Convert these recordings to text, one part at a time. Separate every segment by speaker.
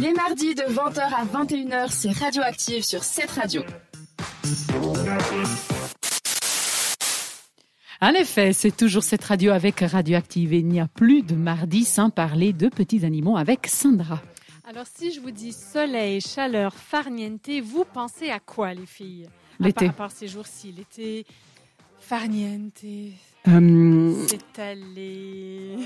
Speaker 1: Les mardis de 20h à 21h, c'est Radioactive sur cette radio.
Speaker 2: En effet, c'est toujours cette radio avec Radioactive et il n'y a plus de mardi sans parler de petits animaux avec Sandra.
Speaker 3: Alors, si je vous dis soleil, chaleur, farniente, vous pensez à quoi, les filles?
Speaker 2: L'été.
Speaker 3: À part, à part ces jours-ci, l'été, farniente,
Speaker 2: Euh,
Speaker 3: c'est allé.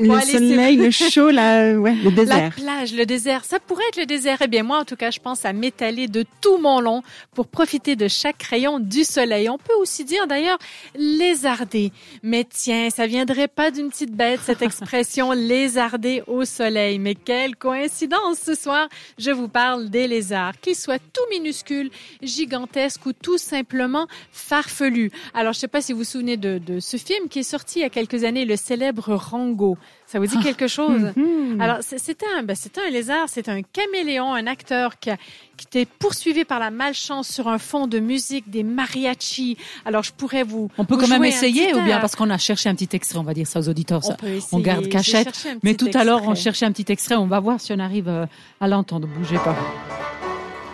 Speaker 4: Le
Speaker 3: Bon, allez, c'est
Speaker 4: soleil, le chaud, la, ouais, le
Speaker 3: La
Speaker 4: désert.
Speaker 3: plage, le désert, ça pourrait être le désert. Eh bien, moi, en tout cas, je pense à m'étaler de tout mon long pour profiter de chaque rayon du soleil. On peut aussi dire, d'ailleurs, lézarder. Mais tiens, ça viendrait pas d'une petite bête, cette expression lézarder au soleil. Mais quelle coïncidence ce soir. Je vous parle des lézards, qu'ils soient tout minuscules, gigantesques ou tout simplement farfelus. Alors, je sais pas si vous vous souvenez de, de ce film qui est sorti il y a quelques années, le célèbre Rango. Ça vous dit quelque chose? Alors, c'est- c'était un, ben, c'était un lézard, c'est un caméléon, un acteur qui, a- qui était poursuivi par la malchance sur un fond de musique des mariachis. Alors, je pourrais vous.
Speaker 2: On peut
Speaker 3: vous
Speaker 2: quand même essayer ou bien parce qu'on a cherché un petit extrait, on va dire ça aux auditeurs.
Speaker 3: On
Speaker 2: ça.
Speaker 3: peut essayer.
Speaker 2: garde
Speaker 3: J'ai
Speaker 2: cachette. Mais tout à l'heure, on cherchait un petit extrait, on va voir si on arrive euh, à l'entendre. Bougez pas.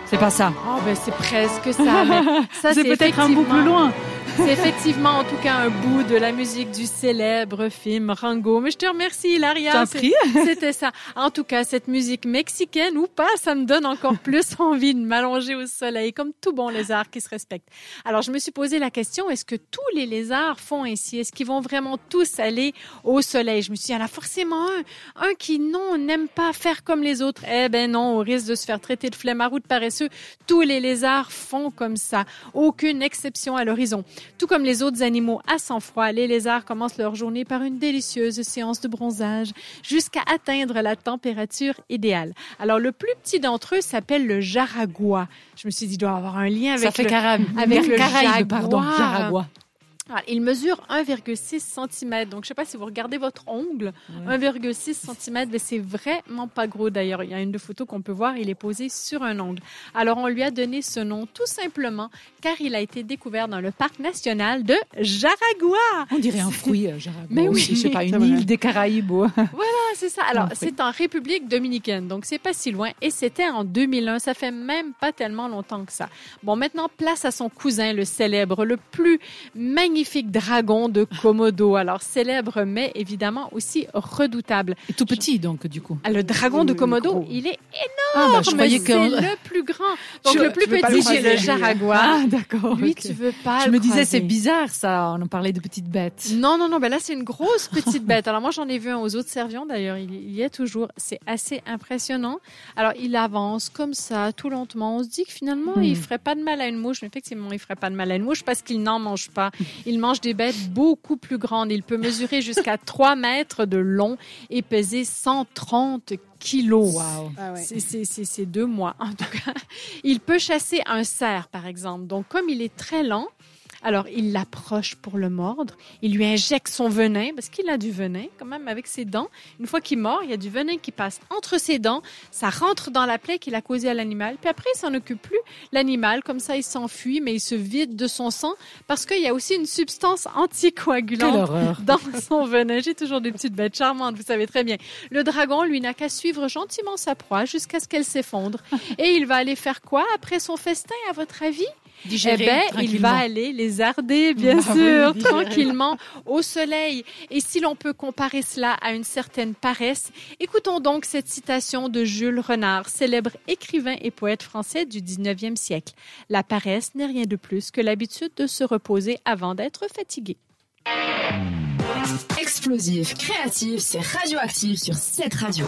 Speaker 2: C'est pas ça.
Speaker 3: Oh, ben, c'est presque ça.
Speaker 2: C'est peut-être un bout plus loin.
Speaker 3: C'est effectivement, en tout cas, un bout de la musique du célèbre film Rango. Mais je te remercie,
Speaker 2: prie.
Speaker 3: C'était ça. En tout cas, cette musique mexicaine ou pas, ça me donne encore plus envie de m'allonger au soleil, comme tout bon lézard qui se respecte. Alors, je me suis posé la question, est-ce que tous les lézards font ainsi? Est-ce qu'ils vont vraiment tous aller au soleil? Je me suis dit, il y en a forcément un, un qui, non, n'aime pas faire comme les autres. Eh ben non, au risque de se faire traiter de flemmard ou de paresseux, tous les lézards font comme ça. Aucune exception à l'horizon. Tout comme les autres animaux à sang-froid, les lézards commencent leur journée par une délicieuse séance de bronzage jusqu'à atteindre la température idéale. Alors, le plus petit d'entre eux s'appelle le jaragua. Je me suis dit, il doit avoir un lien avec
Speaker 2: ça fait
Speaker 3: le... Avec le
Speaker 2: Caraïbe, pardon. Jaragua.
Speaker 3: Ah, il mesure 1,6 cm. Donc, je sais pas si vous regardez votre ongle. 1,6 cm, mais c'est vraiment pas gros d'ailleurs. Il y a une de photos qu'on peut voir. Il est posé sur un ongle. Alors, on lui a donné ce nom tout simplement car il a été découvert dans le parc national de Jaragua.
Speaker 2: On dirait un fruit, euh, Jaragua.
Speaker 3: Mais oui.
Speaker 2: aussi. Je sais pas,
Speaker 4: C'est
Speaker 2: une île des Caraïbes.
Speaker 3: Ah, c'est ça. Alors, c'est en République dominicaine, donc c'est pas si loin. Et c'était en 2001. Ça fait même pas tellement longtemps que ça. Bon, maintenant, place à son cousin, le célèbre, le plus magnifique dragon de Komodo. Alors, célèbre, mais évidemment aussi redoutable.
Speaker 2: Et tout petit, donc, du coup.
Speaker 3: Ah, le dragon de Komodo, il est
Speaker 2: Ah, bah, je croyais
Speaker 3: C'est
Speaker 2: que.
Speaker 3: le plus grand. Donc,
Speaker 2: Je-
Speaker 3: le plus petit, c'est
Speaker 4: croiser,
Speaker 3: le
Speaker 4: lui.
Speaker 3: Jaragua.
Speaker 2: Ah, d'accord.
Speaker 3: Lui, tu veux pas
Speaker 2: Je
Speaker 3: le
Speaker 2: me disais,
Speaker 3: croiser.
Speaker 2: c'est bizarre, ça. On en parlait de petites bêtes.
Speaker 3: Non, non, non, ben là, c'est une grosse petite bête. Alors, moi, j'en ai vu un aux autres servions, d'ailleurs. Il il y est toujours. C'est assez impressionnant. Alors, il avance comme ça, tout lentement. On se dit que finalement,
Speaker 2: Hmm.
Speaker 3: il ferait pas de mal à une mouche. Mais effectivement, il ferait pas de mal à une mouche parce qu'il n'en mange pas. Il mange des bêtes beaucoup plus grandes. Il peut mesurer jusqu'à 3 mètres de long et peser 130 kilos.
Speaker 2: Waouh.
Speaker 4: Ah ouais.
Speaker 3: C'est deux mois, en tout cas. Il peut chasser un cerf, par exemple. Donc, comme il est très lent, alors il l'approche pour le mordre. Il lui injecte son venin, parce qu'il a du venin, quand même, avec ses dents. Une fois qu'il mord, il y a du venin qui passe entre ses dents. Ça rentre dans la plaie qu'il a causée à l'animal. Puis après, il s'en occupe plus. L'animal, comme ça, il s'enfuit, mais il se vide de son sang, parce qu'il y a aussi une substance anticoagulante dans son venin. J'ai toujours des petites bêtes charmantes, vous savez très bien. Le dragon, lui, n'a qu'à suivre gentiment sa proie jusqu'à ce qu'elle s'effondre. Et il va aller faire quoi après son festin, à votre avis? Eh ben, il va aller les arder, bien
Speaker 2: Ah
Speaker 3: sûr,
Speaker 2: oui.
Speaker 3: tranquillement, au soleil. Et si l'on peut comparer cela à une certaine paresse, écoutons donc cette citation de Jules Renard, célèbre écrivain et poète français du 19e siècle. La paresse n'est rien de plus que l'habitude de se reposer avant d'être fatigué.
Speaker 1: Explosif, créatif, c'est radioactif sur cette radio.